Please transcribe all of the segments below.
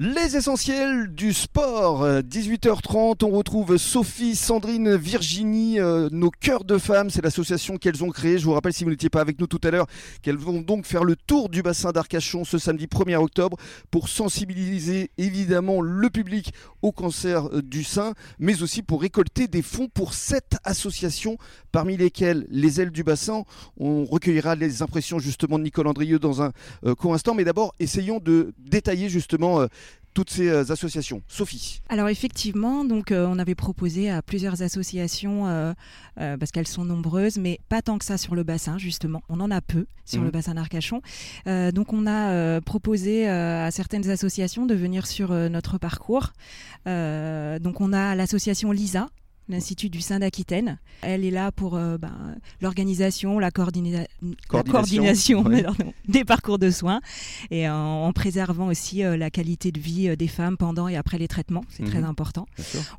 Les essentiels du sport, 18h30, on retrouve Sophie, Sandrine, Virginie, euh, nos cœurs de femmes, c'est l'association qu'elles ont créée. Je vous rappelle, si vous n'étiez pas avec nous tout à l'heure, qu'elles vont donc faire le tour du bassin d'Arcachon ce samedi 1er octobre pour sensibiliser évidemment le public au cancer euh, du sein, mais aussi pour récolter des fonds pour sept associations, parmi lesquelles les ailes du bassin. On recueillera les impressions justement de Nicole Andrieux dans un euh, court instant, mais d'abord essayons de détailler justement toutes ces euh, associations. Sophie. Alors effectivement, donc euh, on avait proposé à plusieurs associations euh, parce qu'elles sont nombreuses, mais pas tant que ça sur le bassin justement. On en a peu sur le mhm. bassin d'Arcachon. donc on a proposé à certaines associations de venir sur notre parcours. donc on a l'association Lisa l'Institut du sein d'Aquitaine. Elle est là pour euh, ben, l'organisation, la, coordination, des parcours de soins et en, préservant aussi euh, la qualité de vie euh, des femmes pendant et après les traitements. C'est très mhm. important.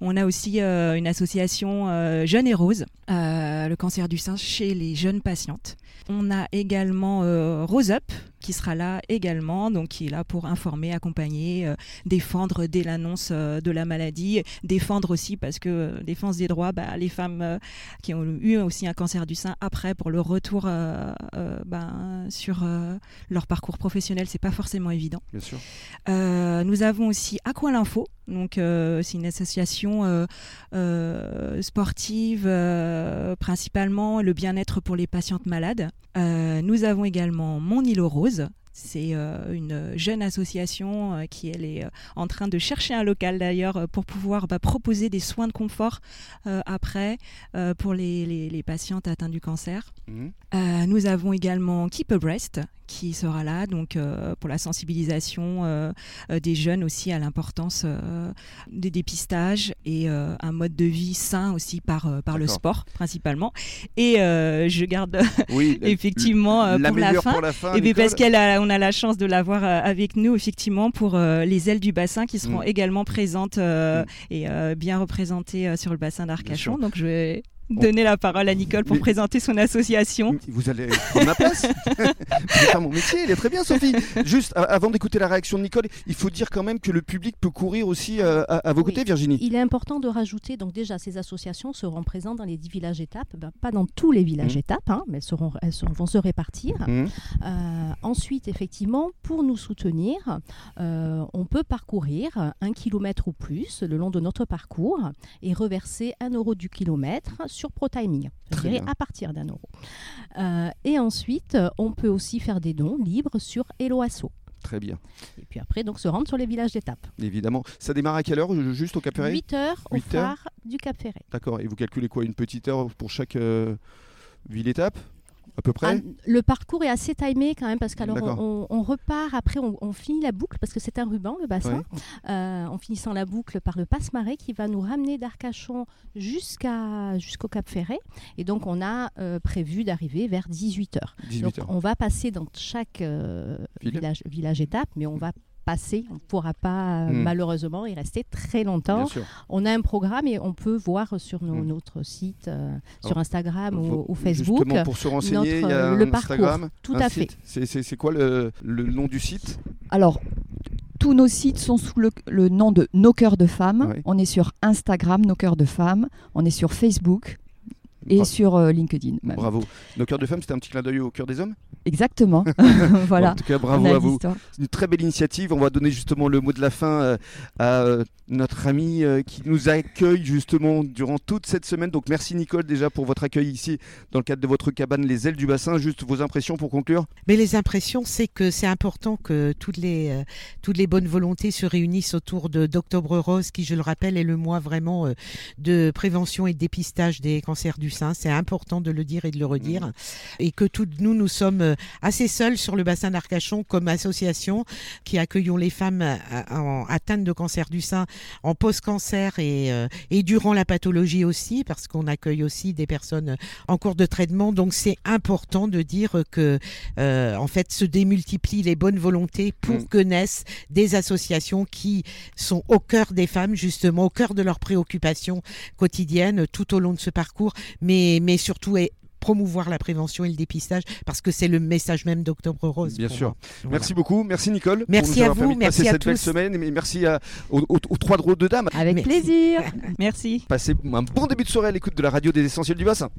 On a aussi une association Jeunes et Roses, le cancer du sein chez les jeunes patientes. On a également Rose Up, qui sera là également, donc qui est là pour informer, accompagner, euh, défendre dès l'annonce euh, de la maladie, défendre aussi parce que euh, défense des droits, bah, les femmes qui ont eu aussi un cancer du sein après pour le retour ben, sur leur parcours professionnel, c'est pas forcément évident. Bien sûr. nous avons aussi Aqua l'Info, donc c'est une association sportive principalement le bien-être pour les patientes malades. nous avons également Mon île Rose c'est euh, une jeune association euh, qui elle est euh, en train de chercher un local d'ailleurs pour pouvoir bah, proposer des soins de confort après pour les, patientes atteintes du cancer. Mmh. nous avons également Keep a Breast qui sera là donc pour la sensibilisation des jeunes aussi à l'importance des dépistages et un mode de vie sain aussi par, par le sport principalement. Et je garde effectivement pour, la fin, pour, la fin, et parce qu'elle a, on a la chance de l'avoir euh, avec nous effectivement pour euh, les ailes du bassin qui seront mm. également présentes euh, mm. et bien représentées sur le bassin d'Arcachon. Donc je vais donner la parole à Nicole pour présenter son association. Vous allez prendre ma place faire mon métier, il est très bien Sophie. Juste avant d'écouter la réaction de Nicole, il faut dire quand même que le public peut courir aussi euh, à, vos côtés, Virginie. Il est important de rajouter, donc déjà ces associations seront présentes dans les 10 villages étapes, ben, pas dans tous les villages mmh. étapes, hein, mais elles, seront, elles vont se répartir. Mmh. Euh, ensuite, effectivement, pour nous soutenir, euh, on peut parcourir un kilomètre ou plus le long de notre parcours et reverser un euro du kilomètre sur ProTiming, à partir d'un euro. Euh, et ensuite, on peut aussi faire des dons libres sur Eloasso. Très bien. Et puis après, donc, se rendre sur les villages d'étape. Évidemment. Ça démarre à quelle heure, juste au Cap Ferré 8 heures au phare du Cap Ferré. D'accord. Et vous calculez quoi? Une petite heure pour chaque euh, ville-étape à peu près ah, Le parcours est assez timé quand même parce qu'alors on, repart après, on, finit la boucle parce que c'est un ruban le bassin. Euh, en finissant la boucle par le passe-marais qui va nous ramener d'Arcachon jusqu'à jusqu'au Cap Ferret et donc on a euh, prévu d'arriver vers 18h. 18 on va passer dans chaque euh, village, village étape, mais on va on ne pourra pas euh, hmm. malheureusement y rester très longtemps. On a un programme et on peut voir sur hmm. notre site, euh, sur Instagram ou, Facebook, pour se renseigner, notre, le parcours. Tout à fait. C'est quoi le, nom du site? Alors, tous nos sites sont sous le, nom de Nos Cœurs de Femmes. On est sur Instagram, Nos Cœurs de Femmes. On est sur Facebook et sur euh, LinkedIn. Bravo. Nos cœurs de femmes, c'était un petit clin d'œil au cœur des hommes Exactement. voilà. en tout cas, bravo à vous. C'est une très belle initiative. On va donner justement le mot de la fin euh, à euh, notre ami qui nous accueille justement durant toute cette semaine. Donc merci Nicole déjà pour votre accueil ici dans le cadre de votre cabane Les Ailes du Bassin. Juste vos impressions pour conclure? Mais les impressions, c'est que c'est important que toutes les, toutes les bonnes volontés se réunissent autour d'Octobre Rose, qui, je le rappelle, est le mois vraiment de prévention et de dépistage des cancers du sein. C'est important de le dire et de le redire. Mmh. Et que nous, nous sommes euh, assez seuls sur le bassin d'Arcachon comme association qui accueillons les femmes euh, en atteintes de cancer du sein en post-cancer et, euh, et durant la pathologie aussi, parce qu'on accueille aussi des personnes en cours de traitement. Donc c'est important de dire que en fait se démultiplient les bonnes volontés pour mmh. que naissent des associations qui sont au cœur des femmes, justement au cœur de leurs préoccupations quotidiennes tout au long de ce parcours, mais, mais surtout promouvoir la prévention et le dépistage parce que c'est le message même d'Octobre Rose. Bien sûr. Merci beaucoup. Merci Nicole. Merci à vous. Merci à cette belle semaine. Et merci aux, trois drôles de dames. Avec plaisir. merci. Passez un bon début de soirée à l'écoute de la radio des essentiels du bassin.